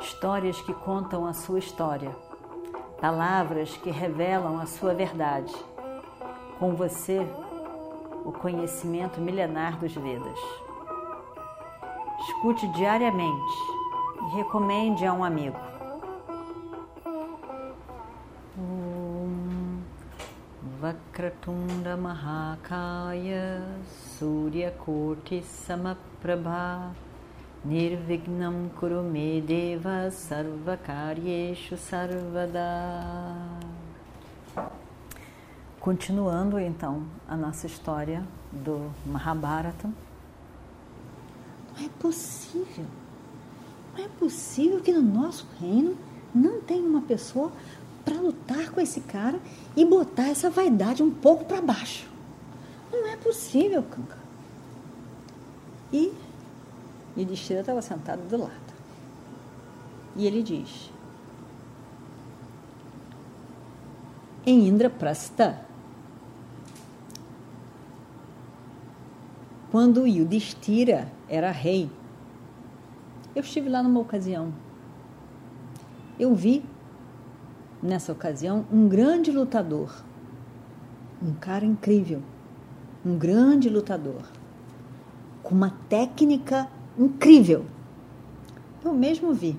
histórias que contam a sua história, palavras que revelam a sua verdade. Com você, o conhecimento milenar dos Vedas. Escute diariamente e recomende a um amigo. Vakratunda Mahakaya Surya Koti Samaprabha Nirvignam Kurume Deva Sarvakaryeshu Sarvada Continuando então a nossa história do Mahabharata. Não é possível. Não é possível que no nosso reino não tenha uma pessoa para lutar com esse cara e botar essa vaidade um pouco para baixo. Não é possível, Kanka. E Yudhishthira estava sentado do lado. E ele diz: Em Indraprastha, quando Yudhishthira era rei, eu estive lá numa ocasião. Eu vi nessa ocasião, um grande lutador, um cara incrível, um grande lutador, com uma técnica incrível. Eu mesmo vi.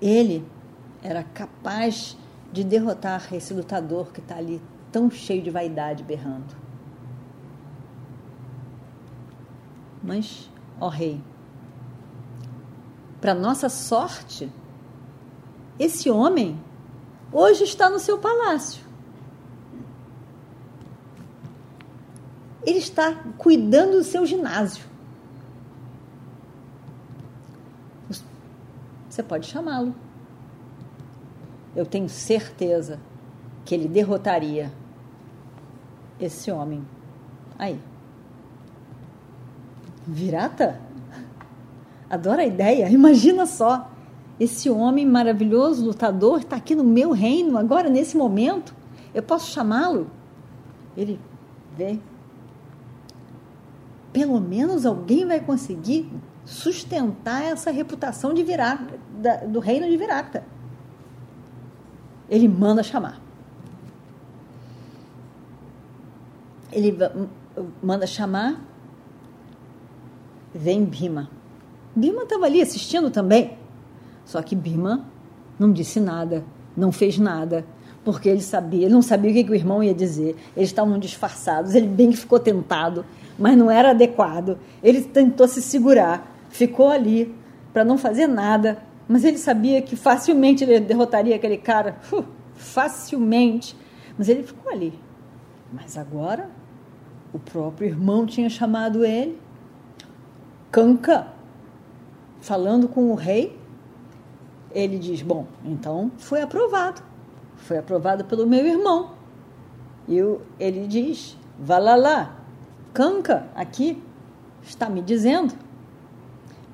Ele era capaz de derrotar esse lutador que está ali tão cheio de vaidade berrando. Mas, ó rei, para nossa sorte, esse homem hoje está no seu palácio. Ele está cuidando do seu ginásio. Você pode chamá-lo. Eu tenho certeza que ele derrotaria esse homem. Aí. Virata? Adoro a ideia. Imagina só. Esse homem maravilhoso, lutador, está aqui no meu reino, agora, nesse momento. Eu posso chamá-lo? Ele vê. Pelo menos alguém vai conseguir sustentar essa reputação de Virata, do reino de Virata. Ele manda chamar. Ele manda chamar. Vem Bima. Bima estava ali assistindo também. Só que Bima não disse nada, não fez nada, porque ele sabia, ele não sabia o que, que o irmão ia dizer. Eles estavam disfarçados, ele bem que ficou tentado, mas não era adequado. Ele tentou se segurar, ficou ali para não fazer nada, mas ele sabia que facilmente ele derrotaria aquele cara, uh, facilmente. Mas ele ficou ali. Mas agora o próprio irmão tinha chamado ele, Canca, falando com o rei ele diz: Bom, então foi aprovado. Foi aprovado pelo meu irmão. E ele diz: Valalá, Kanka, aqui, está me dizendo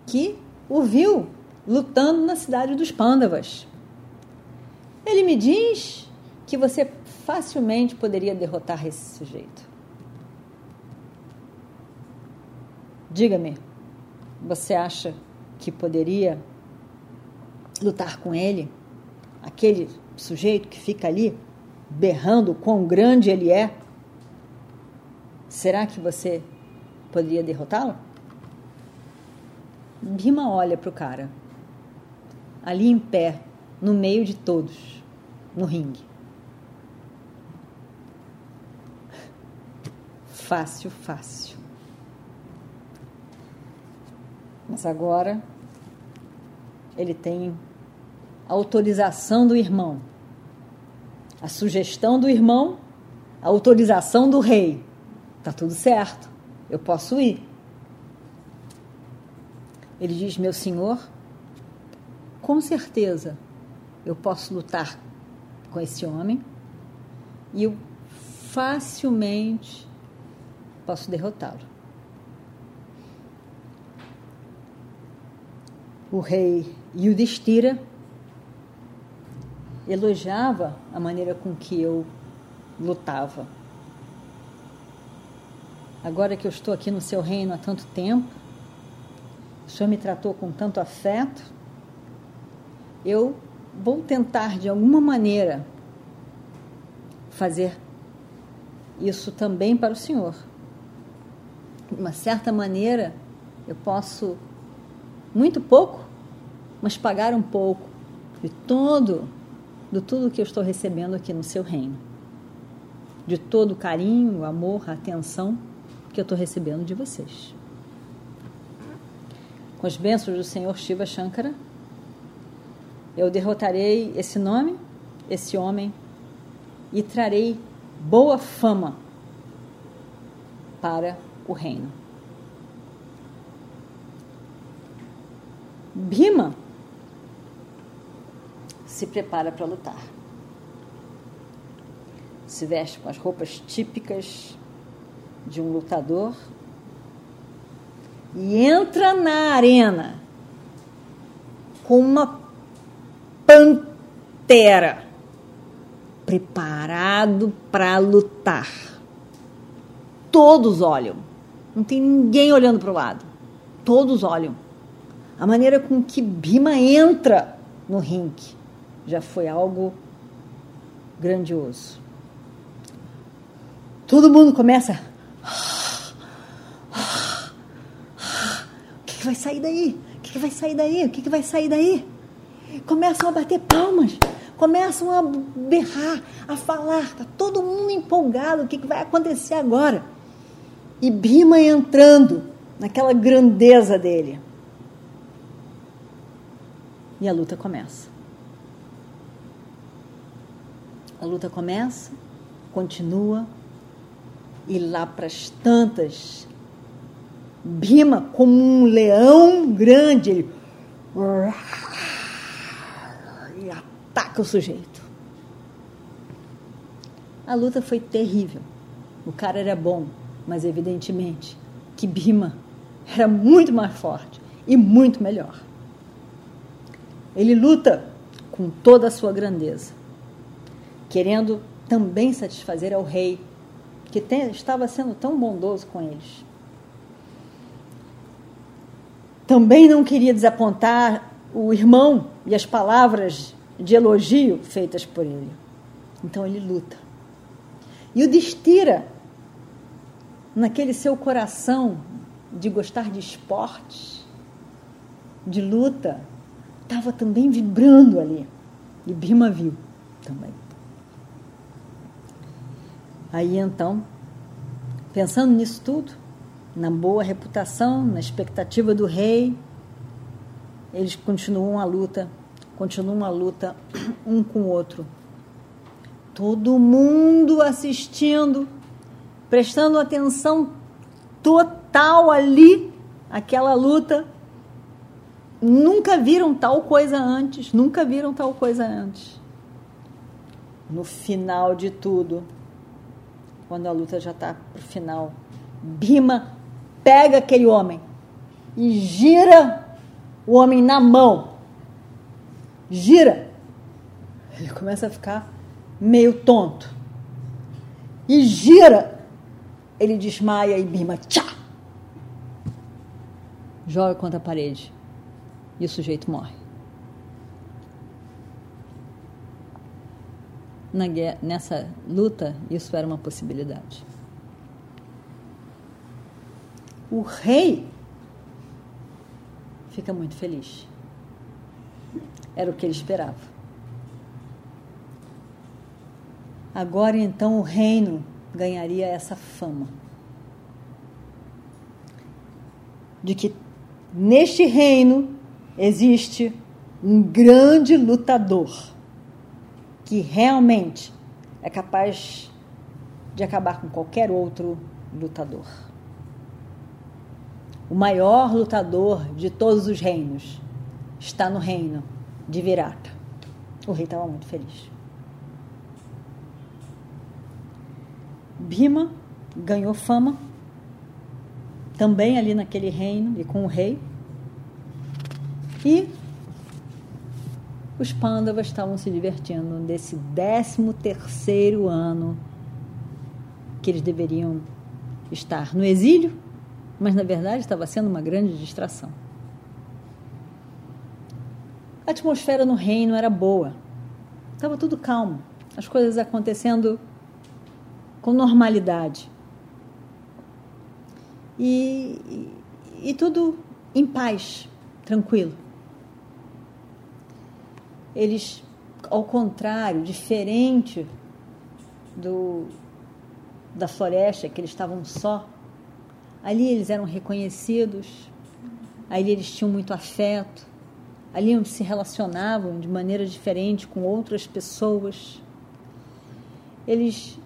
que o viu lutando na cidade dos Pândavas. Ele me diz que você facilmente poderia derrotar esse sujeito. Diga-me, você acha que poderia lutar com ele, aquele sujeito que fica ali berrando quão grande ele é, será que você poderia derrotá-lo? Bima olha para o cara, ali em pé, no meio de todos, no ringue. Fácil, fácil. Mas agora ele tem a autorização do irmão, a sugestão do irmão, a autorização do rei. Tá tudo certo, eu posso ir. Ele diz: Meu senhor, com certeza eu posso lutar com esse homem e eu facilmente posso derrotá-lo. O rei Yudhishthira elogiava a maneira com que eu lutava. Agora que eu estou aqui no seu reino há tanto tempo, o Senhor me tratou com tanto afeto, eu vou tentar de alguma maneira fazer isso também para o Senhor. De uma certa maneira, eu posso, muito pouco, mas pagar um pouco de todo, de tudo que eu estou recebendo aqui no seu reino. De todo o carinho, amor, atenção que eu estou recebendo de vocês. Com as bênçãos do Senhor Shiva Shankara, eu derrotarei esse nome, esse homem, e trarei boa fama para o reino. Bhima se prepara para lutar. Se veste com as roupas típicas de um lutador e entra na arena com uma pantera preparado para lutar. Todos olham. Não tem ninguém olhando para o lado. Todos olham. A maneira com que Bima entra no ringue já foi algo grandioso. Todo mundo começa. O que, vai sair daí? O que, que vai sair daí? O que, que vai sair daí? Começam a bater palmas começam a berrar, a falar, está todo mundo empolgado, o que, que vai acontecer agora? E Bima entrando naquela grandeza dele. E a luta começa. A luta começa, continua, e lá para as tantas, Bima, como um leão grande, ele ataca o sujeito. A luta foi terrível. O cara era bom, mas evidentemente que Bima era muito mais forte e muito melhor. Ele luta com toda a sua grandeza, querendo também satisfazer ao rei, que estava sendo tão bondoso com eles. Também não queria desapontar o irmão e as palavras de elogio feitas por ele. Então ele luta. E o destira naquele seu coração de gostar de esportes, de luta, estava também vibrando ali. E Bima viu também. Aí então, pensando nisso tudo, na boa reputação, na expectativa do rei, eles continuam a luta continua uma luta um com o outro. Todo mundo assistindo, prestando atenção total ali, aquela luta. Nunca viram tal coisa antes, nunca viram tal coisa antes. No final de tudo, quando a luta já está para o final, Bima pega aquele homem e gira o homem na mão gira. Ele começa a ficar meio tonto. E gira. Ele desmaia e bima. Tchá! Joga contra a parede. E o sujeito morre. Na guerra, nessa luta, isso era uma possibilidade. O rei fica muito feliz. Era o que ele esperava. Agora então o reino ganharia essa fama. De que neste reino existe um grande lutador que realmente é capaz de acabar com qualquer outro lutador. O maior lutador de todos os reinos está no reino de Virata. O rei estava muito feliz. Bima ganhou fama também ali naquele reino e com o rei. E os Pandavas estavam se divertindo nesse 13 terceiro ano que eles deveriam estar no exílio, mas na verdade estava sendo uma grande distração. A atmosfera no reino era boa. Estava tudo calmo, as coisas acontecendo com normalidade. E, e, e tudo em paz, tranquilo. Eles, ao contrário, diferente do, da floresta, que eles estavam só, ali eles eram reconhecidos, ali eles tinham muito afeto, ali onde se relacionavam de maneira diferente com outras pessoas. Eles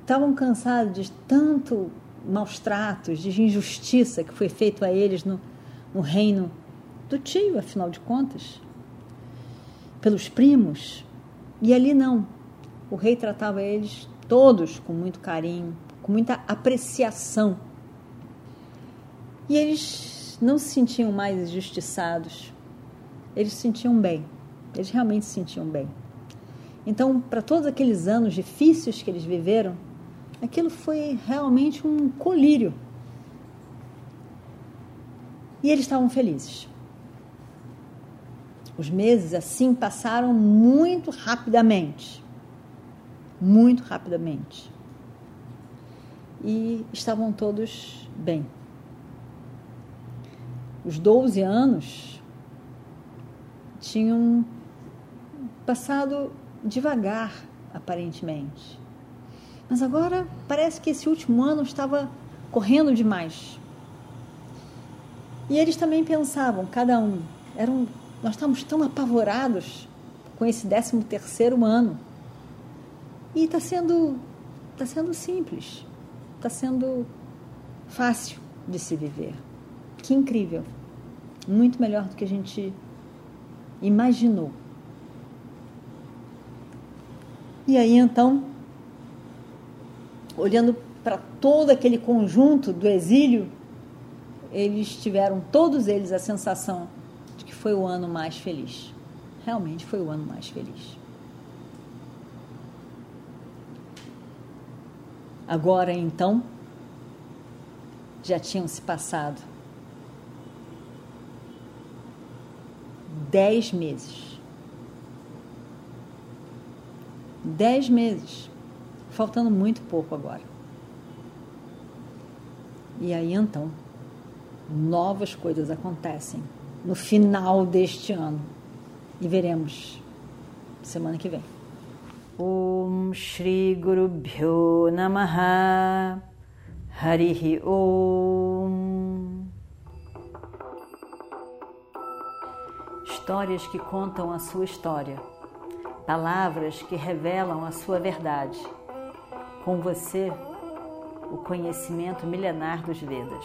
estavam cansados de tanto maus tratos, de injustiça que foi feito a eles no, no reino do tio, afinal de contas, pelos primos. E ali não. O rei tratava eles todos com muito carinho, com muita apreciação. E eles não se sentiam mais injustiçados. Eles se sentiam bem. Eles realmente se sentiam bem. Então, para todos aqueles anos difíceis que eles viveram, aquilo foi realmente um colírio. E eles estavam felizes. Os meses assim passaram muito rapidamente. Muito rapidamente. E estavam todos bem. Os 12 anos tinham passado devagar, aparentemente. Mas agora parece que esse último ano estava correndo demais. E eles também pensavam, cada um, eram, nós estávamos tão apavorados com esse 13 terceiro ano. E está sendo, tá sendo simples, está sendo fácil de se viver. Que incrível! Muito melhor do que a gente imaginou. E aí então, olhando para todo aquele conjunto do exílio, eles tiveram, todos eles, a sensação foi o ano mais feliz. Realmente foi o ano mais feliz. Agora então, já tinham se passado dez meses. Dez meses, faltando muito pouco agora. E aí então, novas coisas acontecem no final deste ano. E veremos semana que vem. Om Shri Guru Bhyo Namaha Harihi Om Histórias que contam a sua história palavras que revelam a sua verdade. Com você, o conhecimento milenar dos Vedas.